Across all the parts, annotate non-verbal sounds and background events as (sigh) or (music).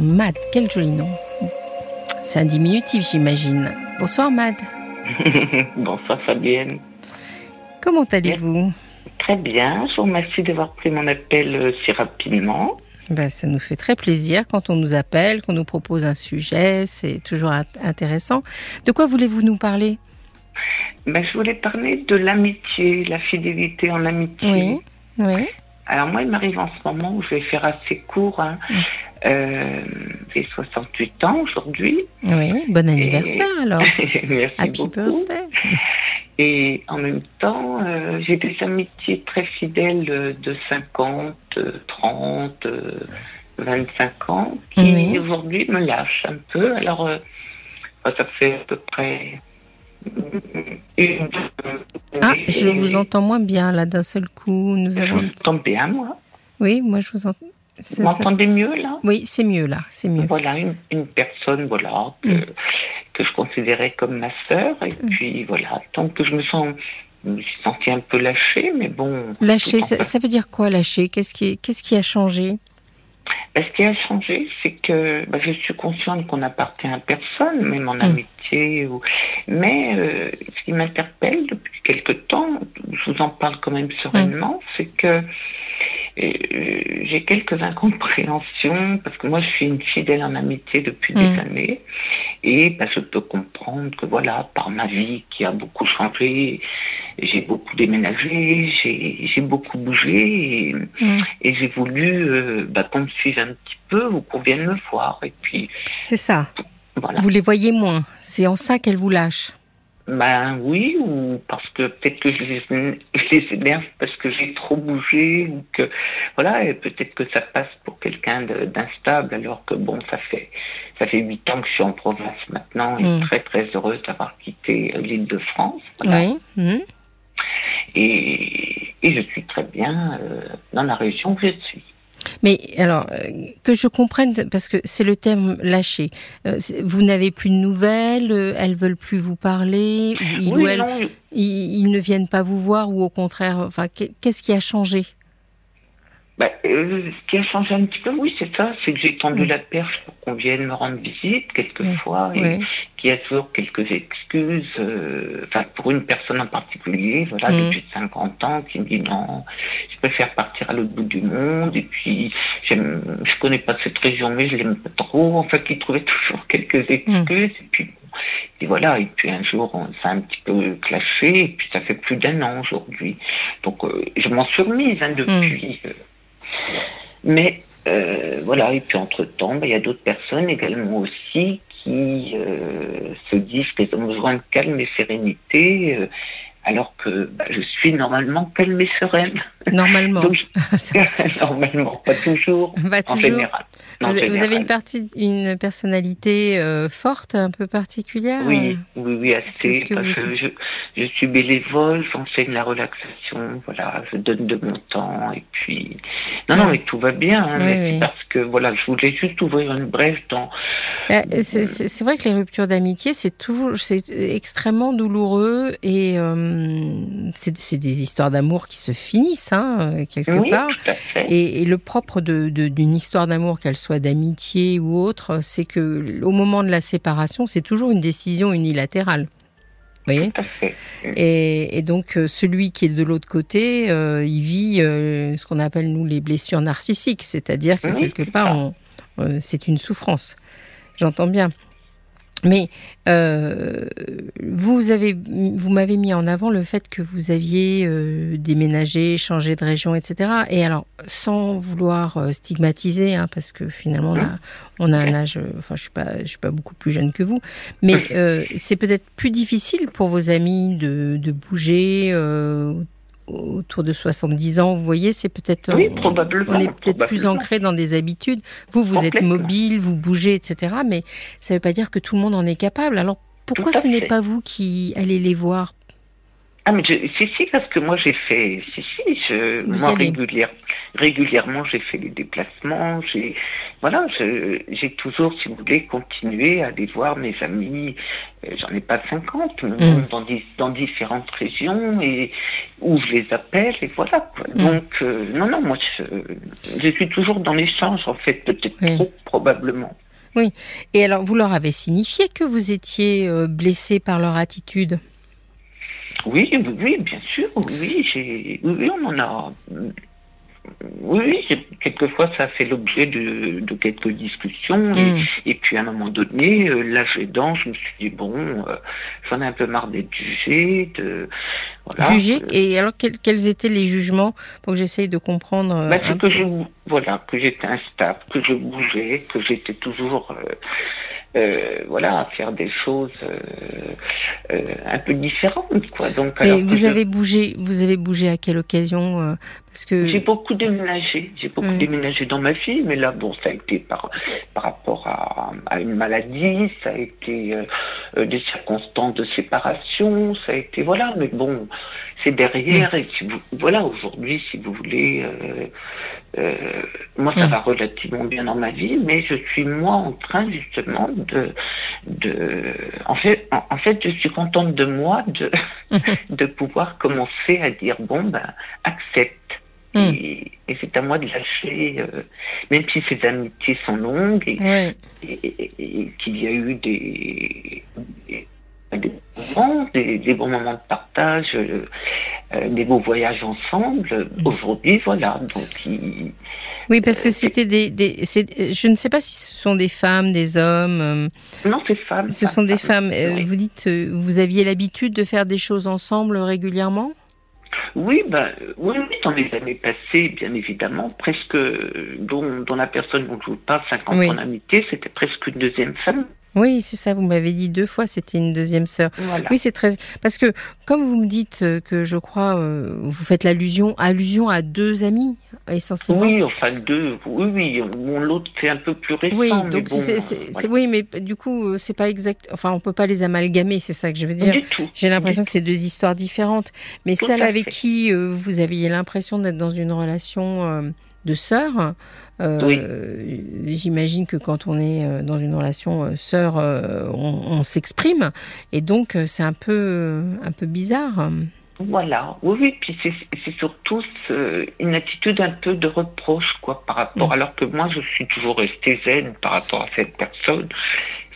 Mad, quel joli nom. C'est un diminutif, j'imagine. Bonsoir, Mad. (laughs) Bonsoir, Fabienne. Comment allez-vous? Très bien. Je vous remercie d'avoir pris mon appel euh, si rapidement. Ben, ça nous fait très plaisir quand on nous appelle, qu'on nous propose un sujet. C'est toujours intéressant. De quoi voulez-vous nous parler? Ben, Je voulais parler de l'amitié, la fidélité en amitié. Oui. oui. Alors moi, il m'arrive en ce moment où je vais faire assez court. Hein. Mm. Euh, j'ai 68 ans aujourd'hui. Oui, bon anniversaire (laughs) alors. Merci Happy beaucoup. birthday. Et en même temps, euh, j'ai des amitiés très fidèles de 50, 30, 25 ans qui aujourd'hui me lâchent un peu. Alors, euh, ça fait à peu près. Ah, je vous entends moins bien là d'un seul coup. Nous Je avons. vous entends bien, moi. Oui, moi je vous entends. Vous ça- m'entendez mieux, là? Oui, c'est mieux là, c'est mieux. Voilà, une, une personne voilà, que, Mm. que je considérais comme ma sœur. Et puis voilà, donc je me sens, je me suis sentie un peu lâchée, mais bon. En ça, ça veut dire quoi lâcher Qu'est-ce qui, qu'est-ce qui a changé? Ce qui a changé, c'est que ben, je suis consciente qu'on n'appartient à personne, même en Mm. amitié. Ou... Mais euh, ce qui m'interpelle depuis quelque temps, je vous en parle quand même sereinement, c'est que j'ai quelques incompréhensions, parce que moi je suis une fidèle en amitié depuis Mm. des années, et ben, je peux comprendre que voilà, par ma vie qui a beaucoup changé, j'ai beaucoup déménagé, j'ai beaucoup bougé, et, Mm. et j'ai voulu euh, bah, qu'on me suive un petit peu ou qu'on vienne me voir. Et puis, C'est ça. voilà. Vous les voyez moins. C'est en ça qu'elles vous lâchent. Ben oui, ou parce que peut-être que je les, je les énerve parce que j'ai trop bougé, ou que, voilà, et peut-être que ça passe pour quelqu'un d'instable, alors que bon, ça fait, ça fait huit ans que je suis en province maintenant, et Mm. très très heureuse d'avoir quitté l'île de France. Voilà. Oui. Mhm. Et, et je suis très bien euh, dans la région où je suis. Mais alors, euh, que je comprenne, parce que c'est le terme lâcher. Euh, vous n'avez plus de nouvelles, euh, elles veulent plus vous parler, ou ils, oui, ou elles- non, ils- ils ne viennent pas vous voir, ou au contraire, enfin, qu'est-ce qui a changé? Bah, euh, ce qui a changé un petit peu, oui, c'est ça, c'est que j'ai tendu Mm. la perche pour qu'on vienne me rendre visite quelquefois, et qu'il y a toujours quelques excuses, euh, enfin pour une personne en particulier, voilà, Mm. depuis 50 ans, qui me dit non, je préfère partir à l'autre bout du monde, et puis j'aime, je connais pas cette région, mais je l'aime pas trop, enfin qui trouvait (laughs) toujours quelques excuses, et puis bon, et voilà, et puis un jour, on- ça a un petit peu clashé, et puis ça fait plus d'un an aujourd'hui. Donc, euh, je m'en suis remise hein, depuis. euh. Mais euh, voilà, et puis entre-temps, bah, il y a d'autres personnes également aussi qui euh, se disent qu'elles ont besoin de calme et sérénité, euh, alors que bah, je suis normalement calme et sereine. Normalement. Donc, (laughs) (laughs) normalement, pas toujours, Pas en toujours. général. En Vous, vous avez une partie, une personnalité euh, forte, un peu particulière. Oui, oui, oui, assez. ce que parce vous- que je, je suis bénévole, j'enseigne la relaxation, voilà, je donne de mon temps et puis non, non, mais tout va bien, hein, Oui, mais oui. c'est parce que voilà, je voulais juste ouvrir une brèche dans. Euh, C'est vrai que les ruptures d'amitié, c'est toujours, c'est extrêmement douloureux et euh, c'est c'est des histoires d'amour qui se finissent hein, euh, quelque Oui, part. tout à fait. Et, et le propre de- de- d'une histoire d'amour, qu'elle soit d'amitié ou autre, c'est que au moment de la séparation, c'est toujours une décision unilatérale. Vous voyez Tout à fait. et, et donc euh, celui qui est de l'autre côté, euh, il vit euh, ce qu'on appelle nous les blessures narcissiques, c'est-à-dire que Oui, quelque part, euh, c'est une souffrance. J'entends bien. Mais euh, vous avez, vous m'avez mis en avant le fait que vous aviez euh, déménagé, changé de région, etc. Et alors, sans vouloir euh, stigmatiser, hein, parce que finalement, on a, on a un âge, euh, enfin, je suis pas, je suis pas beaucoup plus jeune que vous, mais euh, c'est peut-être plus difficile pour vos amis de, de bouger euh, autour de 70 ans. Vous voyez, c'est peut-être, Oui, on- probablement. on est peut-être plus ancré dans des habitudes. Vous, vous êtes mobile, vous bougez, etc. Mais ça ne veut pas dire que tout le monde en est capable. Alors pourquoi ce n'est pas vous qui allez les voir Ah, mais je, si, si, parce que moi j'ai fait, si, si, je, moi régulière, régulièrement j'ai fait des déplacements, j'ai, voilà, j'ai toujours, si vous voulez, continué à aller voir mes amis, euh, j'en ai pas 50, mais mm. dans, dans différentes régions et où je les appelle et voilà. Mm. Donc, euh, non, non, moi je, je, suis toujours dans l'échange en fait, peut-être trop probablement. Oui, et alors vous leur avez signifié que vous étiez euh, blessé par leur attitude? Oui, oui, bien sûr, oui, j'ai, oui, on en a. Oui, quelquefois ça a fait l'objet de, quelques discussions mm. et, puis à un moment donné, euh, l'âge aidant, je me suis dit bon, euh, j'en ai un peu marre d'être jugé, de voilà. Jugé et alors quels, étaient les jugements pour que j'essaye de comprendre bah, que je voilà que j'étais instable, que je bougeais, que j'étais toujours euh, voilà, à faire des choses euh, euh, un peu différentes, quoi. Donc, Et vous avez bougé, vous avez bougé à quelle occasion Parce que j'ai beaucoup déménagé, j'ai beaucoup déménagé dans ma vie, mais là, bon, ça a été par par rapport à, à une maladie, ça a été des circonstances de séparation, ça a été voilà, mais bon, derrière et si vous, voilà, aujourd'hui, si vous voulez. Euh, moi, ça va relativement bien dans ma vie, mais je suis moi en train justement de, de, en fait, en, fait, je suis contente de moi de, (laughs) de pouvoir commencer à dire bon ben accepte. Et, c'est à moi de lâcher, euh, même si ces amitiés sont longues et, et, qu'il y a eu des, des, moments, des, bons moments de partage, euh, euh, des beaux voyages ensemble. Aujourd'hui, voilà. Donc, oui, parce que c'était des, des je ne sais pas si ce sont des femmes, des hommes. Euh, non, c'est femmes. Ce sont des femmes. Vous dites, vous aviez l'habitude de faire des choses ensemble régulièrement? Oui, ben, oui, oui, dans les années passées, bien évidemment, presque, dont, dont la personne dont je vous parle, 50 ans d'amitié, c'était presque une deuxième femme. Oui, c'est ça, vous m'avez dit deux fois, c'était une deuxième sœur. Oui, c'est très... Parce que, comme vous me dites euh, que je crois, euh, vous faites l'allusion allusion à deux amis, essentiellement. Oui, enfin deux, oui, oui, l'autre c'est un peu plus récent. Oui, donc mais oui, mais du coup, euh, c'est pas exact, enfin, on peut pas les amalgamer, c'est ça que je veux dire. J'ai l'impression que c'est deux histoires différentes. Mais celle avec qui vous aviez l'impression d'être dans une relation de sœur, euh, j'imagine que quand on est euh, dans une relation euh, sœur, on, s'exprime, et donc c'est un peu, un peu bizarre. Voilà, oui, oui, puis c'est surtout une attitude un peu de reproche, quoi, par rapport, mm. alors que moi je suis toujours restée zen par rapport à cette personne,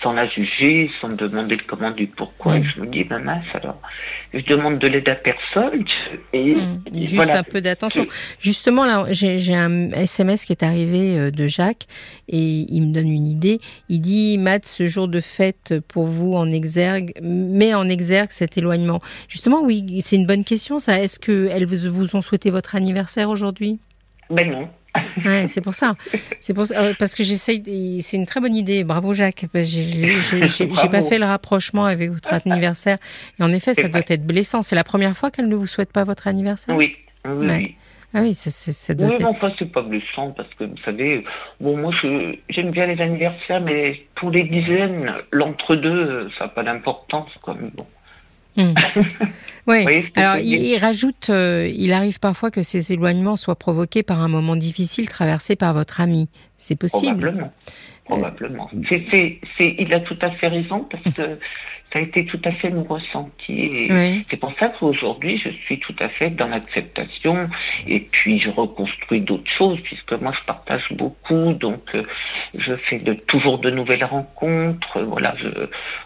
sans la juger, sans demander le comment du pourquoi. Et je me dis, ben mince, alors, je demande de l'aide à personne. Et, mmh. Juste un peu d'attention. Justement, là, j'ai un SMS qui est arrivé euh, de Jacques et il me donne une idée. Il dit, Matt, ce jour de fête pour vous en exergue, met en exergue cet éloignement. Justement, oui, c'est une bonne question, ça. Est-ce qu'elles vous ont souhaité votre anniversaire aujourd'hui? Ben non. Ouais, c'est pour ça. C'est pour ça, euh, parce que j'essaye. C'est une très bonne idée. Bravo Jacques. J'ai pas fait le rapprochement avec votre anniversaire. Et en effet, ça doit être blessant. C'est la première fois qu'elle ne vous souhaite pas votre anniversaire? Oui. Oui. Ah oui, ça, doit oui, être... enfin, c'est pas blessant parce que vous savez, bon, moi, j'aime bien les anniversaires, mais pour les dizaines, l'entre-deux, ça n'a pas d'importance, bon. Hmm. (laughs) oui. Alors, il, rajoute, euh, il arrive parfois que ces éloignements soient provoqués par un moment difficile traversé par votre ami. C'est possible. Probablement. Probablement. Il a tout à fait raison parce que (laughs) ça a été tout à fait mon ressenti. C'est pour ça qu'aujourd'hui, je suis tout à fait dans l'acceptation. Et puis, je reconstruis d'autres choses, puisque moi, je partage beaucoup. Donc, euh, je fais de, toujours de nouvelles rencontres. Voilà. Je,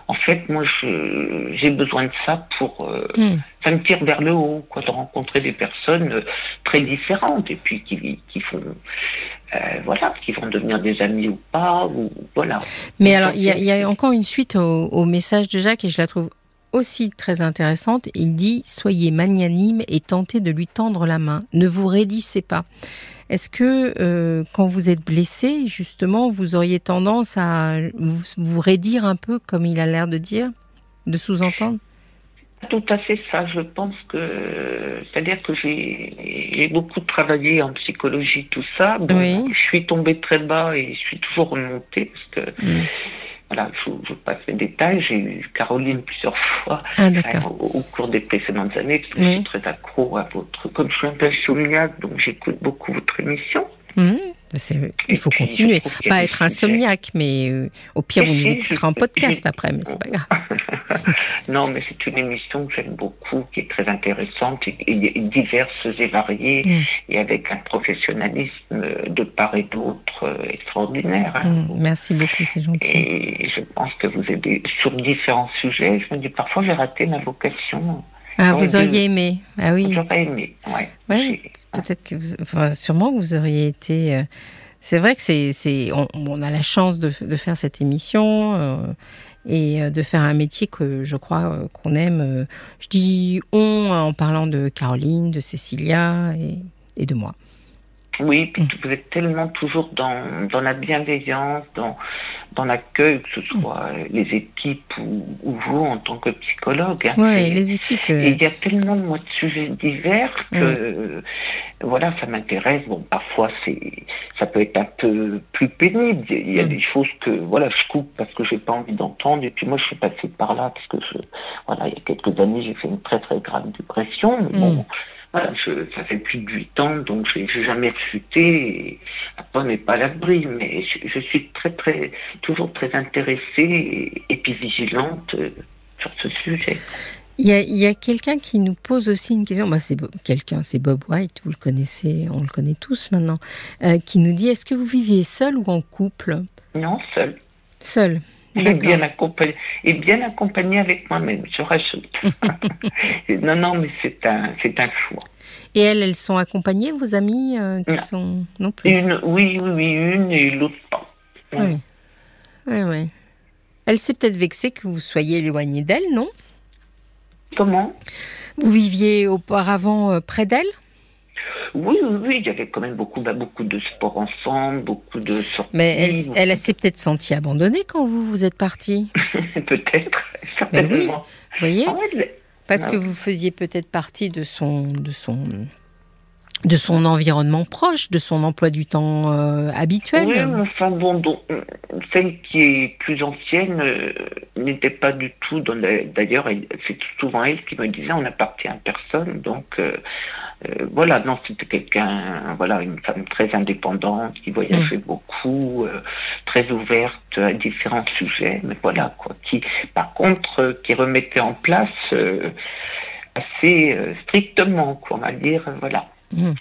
en fait, moi, j'ai besoin de ça pour. Euh, hmm. Ça me tire vers le haut, quoi, de rencontrer des personnes euh, très différentes et puis qui, qui font. voilà, qui vont devenir des amis ou pas, ou voilà. Mais alors, il y, a encore une suite au, au message de Jacques et je la trouve aussi très intéressante. Il dit Soyez magnanime et tentez de lui tendre la main. Ne vous raidissez pas. Est-ce que euh, quand vous êtes blessé, justement, vous auriez tendance à vous, vous raidir un peu, comme il a l'air de dire, de sous-entendre? Tout à fait ça. Je pense que, c'est-à-dire que j'ai beaucoup travaillé en psychologie, tout ça. Je suis tombée très bas et je suis toujours remontée parce que mm. voilà, je passe les détails. J'ai eu Caroline plusieurs fois ah, au, cours des précédentes années, parce que je suis très accro à votre. Comme je suis un peu insomniaque, donc j'écoute beaucoup votre émission. Mmh. il faut continuer. Pas être insomniaque, mais euh, au pire, vous nous écouterez en podcast après, mais c'est pas (laughs) grave. (laughs) non, mais c'est une émission que j'aime beaucoup, qui est très intéressante, et, diverse et variée, mmh. et avec un professionnalisme de part et d'autre euh, extraordinaire. Hein. Mmh. Merci beaucoup, c'est gentil. Et je pense que vous aidez sur différents sujets. Je me dis, parfois, j'ai raté ma vocation. Ah, vous auriez aimé Ah oui. J'aurais aimé, ouais. ouais peut-être que vous, enfin, sûrement vous auriez été. Euh, c'est vrai que c'est, on, a la chance de, de faire cette émission euh, et euh, de faire un métier que je crois qu'on aime. Je dis on en parlant de Caroline, de Cécilia et, de moi. Oui, puis vous êtes tellement toujours dans la bienveillance, dans, dans l'accueil, que ce soit les équipes ou, vous en tant que psychologue. Hein, oui, les équipes. Et il y a tellement de sujets divers que, voilà, ça m'intéresse. Bon, parfois, c'est, ça peut être un peu plus pénible. Il y a des choses que, voilà, je coupe parce que j'ai pas envie d'entendre. Et puis moi, je suis passée par là parce que, je, voilà, il y a quelques années, j'ai fait une très très grave dépression. bon, ça fait plus de 8 ans, donc je n'ai jamais refuté. Après, on n'est pas à l'abri, mais je, suis très, très, toujours très intéressée et, puis vigilante euh, sur ce sujet. Il y a, quelqu'un qui nous pose aussi une question. Bah, c'est quelqu'un, c'est Bob White, vous le connaissez, on le connaît tous maintenant, euh, qui nous dit est-ce que vous viviez seul ou en couple? Non, seul. Seul. Et bien accompagné, et bien accompagné avec moi-même, je rajoute. (laughs) (laughs) non, non, mais c'est un, c'est un choix. Et elles, elles sont accompagnées, vos amies euh, qui sont non plus? Une, Oui, oui, oui, une et l'autre pas. Oui, oui, oui. Elle s'est peut-être vexée que vous soyez éloigné d'elle, non? Comment? Vous viviez auparavant euh, près d'elle? Oui, oui, oui, il y avait quand même beaucoup, bah, beaucoup de sport ensemble, beaucoup de sorties. Mais elle, elle s'est peut-être sentie abandonnée quand vous vous êtes parti. (laughs) peut-être, certainement. Vous voyez ah Parce que vous faisiez peut-être partie de son, de son, de son environnement proche, de son emploi du temps euh, habituel. Oui, enfin bon, celle qui est plus ancienne euh, n'était pas du tout dans D'ailleurs, c'est souvent elle qui me disait on n'appartient à personne, donc euh, euh, voilà, non, c'était quelqu'un, voilà, une femme très indépendante qui voyageait mm. beaucoup, euh, très ouverte à différents sujets, mais voilà quoi, qui, par contre, euh, qui remettait en place assez strictement, quoi, on va dire, voilà. Mmh.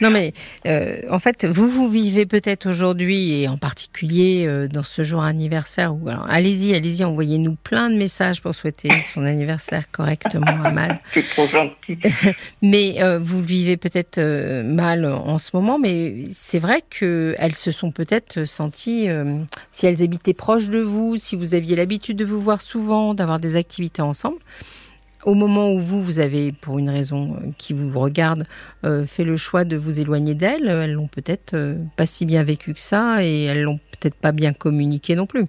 Non mais euh, en fait, vous vous vivez peut-être aujourd'hui et en particulier euh, dans ce jour anniversaire où alors allez-y, allez-y, envoyez-nous plein de messages pour souhaiter son anniversaire correctement, (laughs) Ahmad. C'est trop gentil. (laughs) mais euh, vous le vivez peut-être mal en ce moment, mais c'est vrai que elles se sont peut-être senties, si elles habitaient proches de vous, si vous aviez l'habitude de vous voir souvent, d'avoir des activités ensemble au moment où vous, vous avez, pour une raison euh, qui vous regarde, euh, fait le choix de vous éloigner d'elles, elles l'ont peut-être euh, pas si bien vécu que ça et elles l'ont peut-être pas bien communiqué non plus.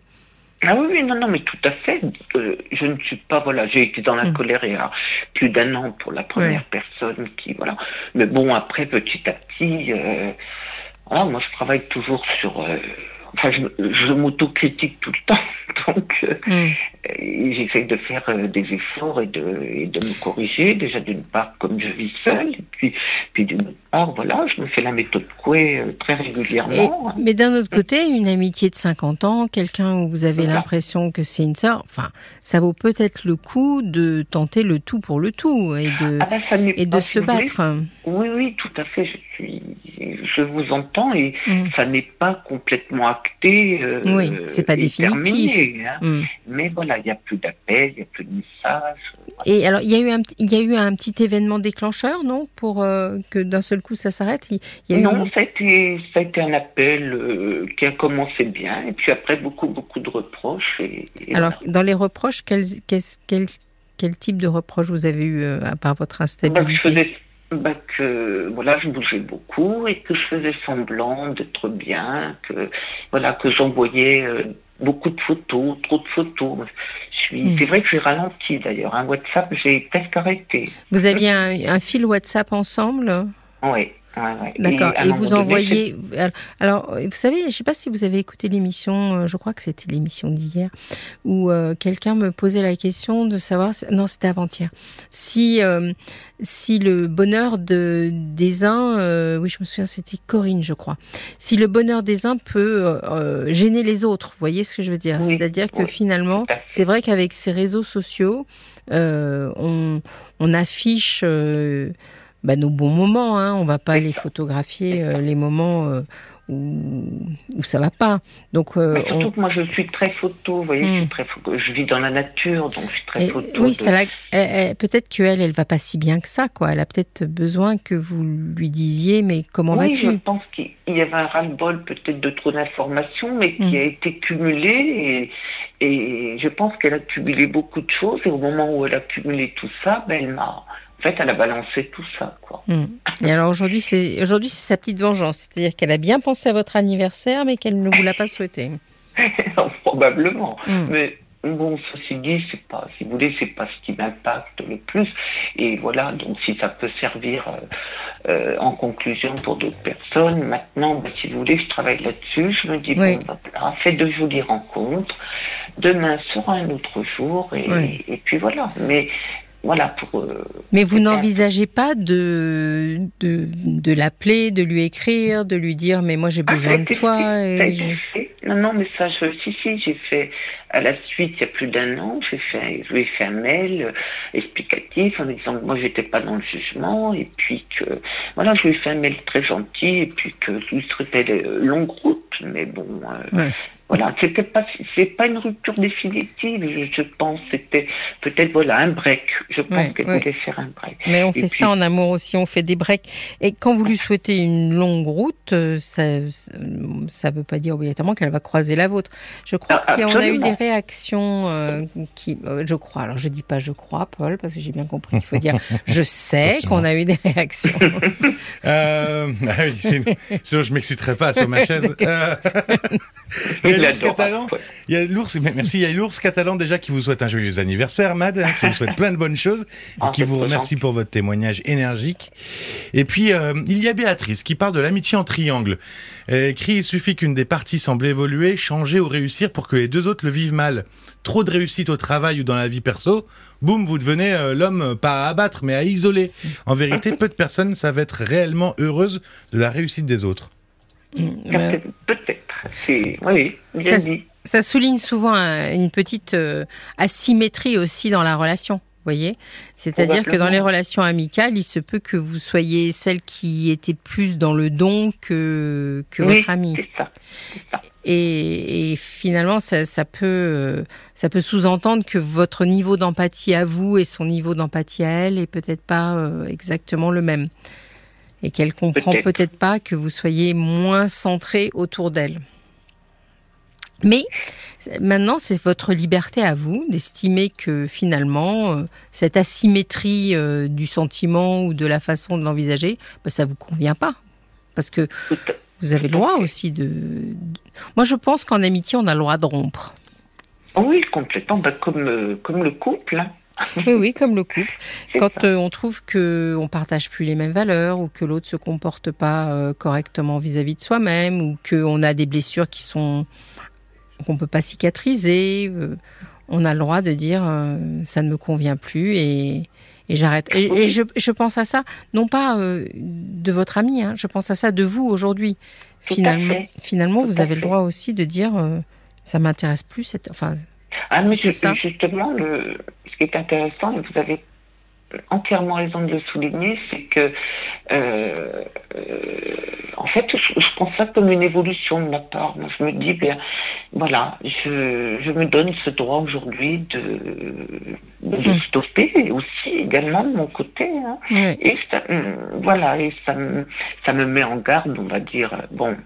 Ah oui, non, non, mais tout à fait. je ne suis pas, voilà, j'ai été dans la mm. colère il y a plus d'un an pour la première personne qui, voilà. Mais bon, après, petit à petit, moi je travaille toujours sur enfin, je, je m'autocritique tout le (laughs) temps, donc euh, mm. j'essaie de faire euh, des efforts et de, et de me corriger. Déjà d'une part, comme je vis seule, et puis, puis d'une part, voilà, je me fais la méthode Coué euh, très régulièrement. mais d'un autre côté, une amitié de 50 ans, quelqu'un où vous avez l'impression que c'est une sœur, enfin, ça vaut peut-être le coup de tenter le tout pour le tout et de, ah ben, et de se battre. Oui, oui, tout à fait. Je suis je vous entends et mm. ça n'est pas complètement acté. Euh, oui, c'est pas définitif. Hein. Mm. Mais voilà, il n'y a plus d'appels, il n'y a plus de messages. Et alors, il y a eu un, il y a eu un petit événement déclencheur, non, pour euh, que d'un seul coup ça s'arrête? non, ça a été, ça a été un appel euh, qui a commencé bien, et puis après beaucoup, beaucoup de reproches. Et, alors, dans les reproches, quel, type de reproches vous avez eu à part votre instabilité? bah, bah, que voilà, je bougeais beaucoup et que je faisais semblant d'être bien, que voilà, que j'envoyais euh, beaucoup de photos, trop de photos. Je suis, hmm. c'est vrai que j'ai ralenti d'ailleurs. Un WhatsApp, j'ai presque arrêté. Vous aviez un, fil WhatsApp ensemble? Oui. D'accord. Et, vous envoyez. Alors, vous savez, je ne sais pas si vous avez écouté l'émission, euh, je crois que c'était l'émission d'hier, où euh, quelqu'un me posait la question de savoir. Non, c'était avant-hier. Si, euh, si le bonheur de, des uns. oui, je me souviens, c'était Corinne, je crois. Si le bonheur des uns peut gêner les autres. Vous voyez ce que je veux dire? C'est-à-dire que finalement, c'est vrai qu'avec ces réseaux sociaux, on, on, affiche bah, nos bons moments. Hein. On va pas aller photographier euh, les moments euh, où, où ça va pas. Donc, euh, surtout que moi je suis très photo, vous voyez, je, hmm. très je vis dans la nature, donc je suis très photo. Oui, peut-être qu'elle, elle va pas si bien que ça, quoi. Elle a peut-être besoin que vous lui disiez, mais comment vas-tu? Oui, je pense qu'il y avait un ras-le-bol peut-être de trop d'informations, mais qui hmm. a été cumulé et, et je pense qu'elle a cumulé beaucoup de choses et au moment où elle a cumulé tout ça, ben, elle m'a en fait, elle a balancé tout ça, quoi. Hmm. Et alors aujourd'hui, c'est aujourd'hui c'est sa petite vengeance, c'est-à-dire qu'elle a bien pensé à votre anniversaire, mais qu'elle ne vous l'a pas souhaité. (laughs) Probablement. Hmm. Mais bon, ceci dit, c'est pas, si vous voulez, c'est pas ce qui m'impacte le plus. Et voilà, donc si ça peut servir euh, euh, en conclusion pour d'autres personnes, maintenant, bah, si vous voulez, je travaille là-dessus. Je me dis bon, bah, fait de jolies rencontres. Demain sera un autre jour, et, et puis voilà. Mais voilà pour. Euh, Mais vous n'envisagez pas de, de, de l'appeler, de lui écrire, de lui dire mais moi j'ai ah, besoin de toi. Et Non non mais ça je si si j'ai fait à la suite il y a plus d'un an j'ai fait je lui ai fait un mail euh, explicatif en disant que moi j'étais pas dans le jugement et puis que voilà je lui ai fait un mail très gentil et puis que je lui serais longue route mais bon euh, voilà, c'était pas, c'est pas une rupture définitive, je, pense. C'était peut-être voilà un break. Je pense qu'elle voulait faire un break. Mais on fait ça en amour aussi, on fait des breaks. Et quand vous lui souhaitez une longue route, euh, ça, ça veut pas dire obligatoirement qu'elle va croiser la vôtre. Je crois ah, qu'on a eu des réactions euh, qui, euh, je crois. Alors je dis pas je crois, Paul, parce que j'ai bien compris qu'il faut dire (laughs) je sais qu'on a eu des réactions. (laughs) euh, ah oui, sinon je m'exciterai pas sur ma (laughs) chaise. Il y a l'ours catalan. Il y a l'ours, merci. Il y a l'ours catalan déjà qui vous souhaite un joyeux anniversaire, Mad, hein, qui vous souhaite plein de bonnes choses et ah, qui vous remercie pour votre témoignage énergique. Et puis euh, il y a Béatrice qui parle de l'amitié en triangle. Elle écrit il suffit qu'une des parties semble évoluer, changer ou réussir pour que les deux autres le vivent mal. Trop de réussite au travail ou dans la vie perso, boum, vous devenez euh, l'homme pas à abattre mais à isoler. En vérité, (laughs) peu de personnes savent être réellement heureuses de la réussite des autres. Peut-être. Oui, bien ça, dit. Ça souligne souvent une petite euh, asymétrie aussi dans la relation. Voyez, c'est-à-dire que dans les relations amicales, il se peut que vous soyez celle qui était plus dans le don que, que votre amie. Ça, ça. Et, et, finalement, ça, ça peut, euh, ça peut sous-entendre que votre niveau d'empathie à vous et son niveau d'empathie à elle est peut-être pas euh, exactement le même et qu'elle comprend peut-être pas que vous soyez moins centré autour d'elle. Mais maintenant, c'est votre liberté à vous d'estimer que finalement, euh, cette asymétrie euh, du sentiment ou de la façon de l'envisager, bah, ça vous convient pas. Parce que vous avez le droit aussi de... Moi, je pense qu'en amitié, on a le droit de rompre. Oui, complètement, bah, comme, euh, comme le couple. Hein. (laughs) Oui, oui, comme le couple. Quand euh, on trouve que on partage plus les mêmes valeurs ou que l'autre se comporte pas euh, correctement vis-à-vis de soi-même ou qu'on a des blessures qui sont qu'on peut pas cicatriser, euh, on a le droit de dire ça ne me convient plus et, et j'arrête. Et, je, je, pense à ça, non pas de votre ami, hein, je pense à ça de vous aujourd'hui. Finalement, finalement vous avez le droit aussi de dire ça m'intéresse plus. Cette, enfin, ah, mais justement le, qui est intéressant, et vous avez entièrement raison de le souligner, c'est que, euh, euh, en fait, je, je, prends ça comme une évolution de ma part. Moi, je me dis, bien, voilà, je, je me donne ce droit aujourd'hui de, de mmh. stopper aussi également de mon côté. Hein. Et ça, voilà, et ça ça me met en garde, on va dire, bon,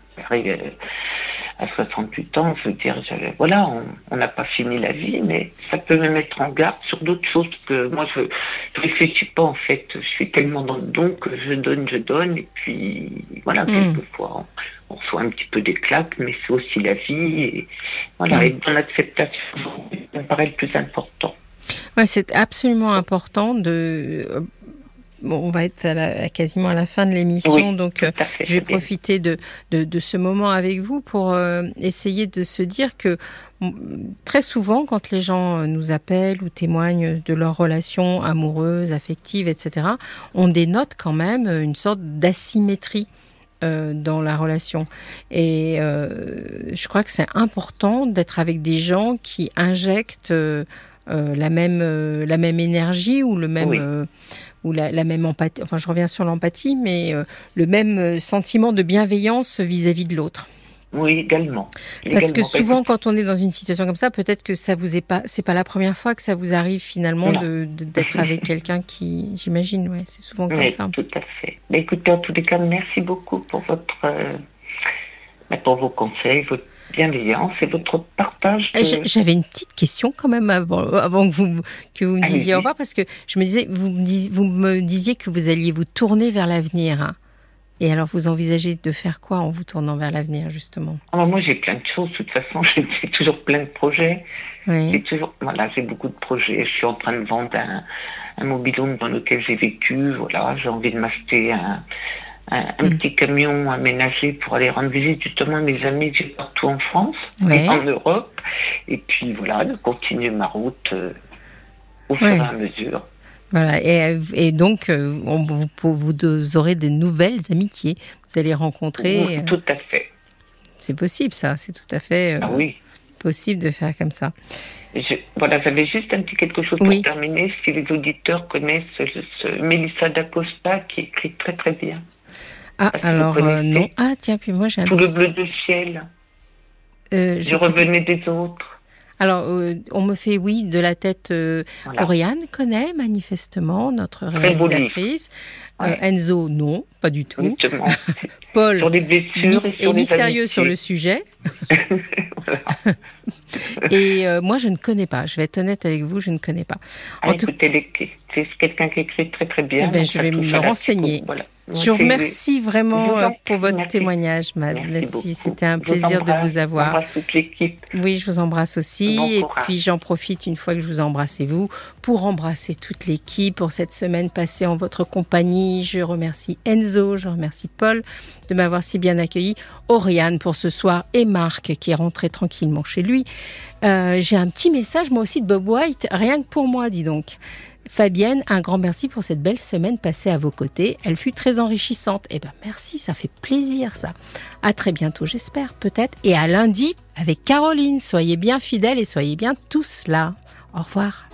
à 68 ans, je veux dire, voilà, on n'a pas fini la vie, mais ça peut me mettre en garde sur d'autres choses que moi, je ne réfléchis pas, en fait. Je suis tellement dans le don que je donne, je donne, et puis, voilà, mm. quelquefois, on, reçoit un petit peu des claques, mais c'est aussi la vie, et voilà, mm. et dans l'acceptation, ça me paraît le plus important. Ouais, c'est absolument important de on va être à quasiment à la fin de l'émission, donc je vais profiter de, de, ce moment avec vous pour essayer de se dire que très souvent, quand les gens nous appellent ou témoignent de leurs relations amoureuses, affectives, etc., on dénote quand même une sorte d'asymétrie euh, dans la relation. Et euh, je crois que c'est important d'être avec des gens qui injectent euh, la, même, la même énergie ou le même... ou la, même empathie, enfin je reviens sur l'empathie, mais le même sentiment de bienveillance vis à -vis de l'autre. Oui, également. Parce que souvent, quand on est dans une situation comme ça, peut-être que ça vous est pas, c'est pas la première fois que ça vous arrive finalement d'être avec (laughs) quelqu'un qui, j'imagine, ouais, c'est souvent comme ça. Tout à fait. Mais écoutez, en tous les cas, merci beaucoup pour votre, euh, pour vos conseils, votre bienveillance et votre partage. J'avais une petite question quand même avant, avant que vous que vous me disiez au revoir, parce que je me disais, vous me, vous me disiez que vous alliez vous tourner vers l'avenir. Et alors, vous envisagez de faire quoi en vous tournant vers l'avenir, justement? Ah, Moi, j'ai plein de choses. De toute façon, (laughs) j'ai toujours plein de projets. J'ai toujours, voilà, j'ai beaucoup de projets. Je suis en train de vendre un, un mobilhome dans lequel j'ai vécu. Voilà, j'ai envie de m'acheter un, un, mm. petit camion aménagé pour aller rendre visite justement à mes amis partout en France et en Europe. Et puis voilà, de continuer ma route euh, au fur et à mesure. Voilà, et, donc euh, on, vous, vous, aurez de nouvelles amitiés. Vous allez rencontrer. Euh, tout à fait. C'est possible, ça. C'est tout à fait euh, ah oui. possible de faire comme ça. voilà, j'avais juste un petit quelque chose pour terminer. Si les auditeurs connaissent ce, Mélissa d'Acosta qui écrit très très bien. Ah, alors non. Ah, tiens, puis moi j'ai un. Tout le bleu du ciel. je revenais des autres. Alors, euh, on me fait oui de la tête. Euh, Oriane connaît manifestement notre réalisatrice. Euh, Enzo, non, pas du tout. (laughs) Paul sur est mystérieux sur le sujet. (laughs) Et moi, je ne connais pas. Je vais être honnête avec vous, je ne connais pas. En ah, tout... c'est quelqu'un qui écrit très très bien. Eh ben, je vais me renseigner. Je vous remercie vraiment euh, pour votre témoignage, Madame. Merci, c'était un plaisir de vous avoir. toute l'équipe. Oui, je vous embrasse aussi. et puis j'en profite une fois que je vous embrasse et vous pour embrasser toute l'équipe pour cette semaine passée en votre compagnie. Je remercie Enzo, je remercie Paul de m'avoir si bien accueilli, Oriane pour ce soir et Marc qui est rentré tranquillement chez lui. Euh, j'ai un petit message moi aussi de Bob White, rien que pour moi, dis donc. Fabienne, un grand merci pour cette belle semaine passée à vos côtés. Elle fut très enrichissante. Eh ben merci, ça fait plaisir ça. À très bientôt, j'espère, peut-être. Et à lundi avec Caroline. Soyez bien fidèles et soyez bien tous là. Au revoir.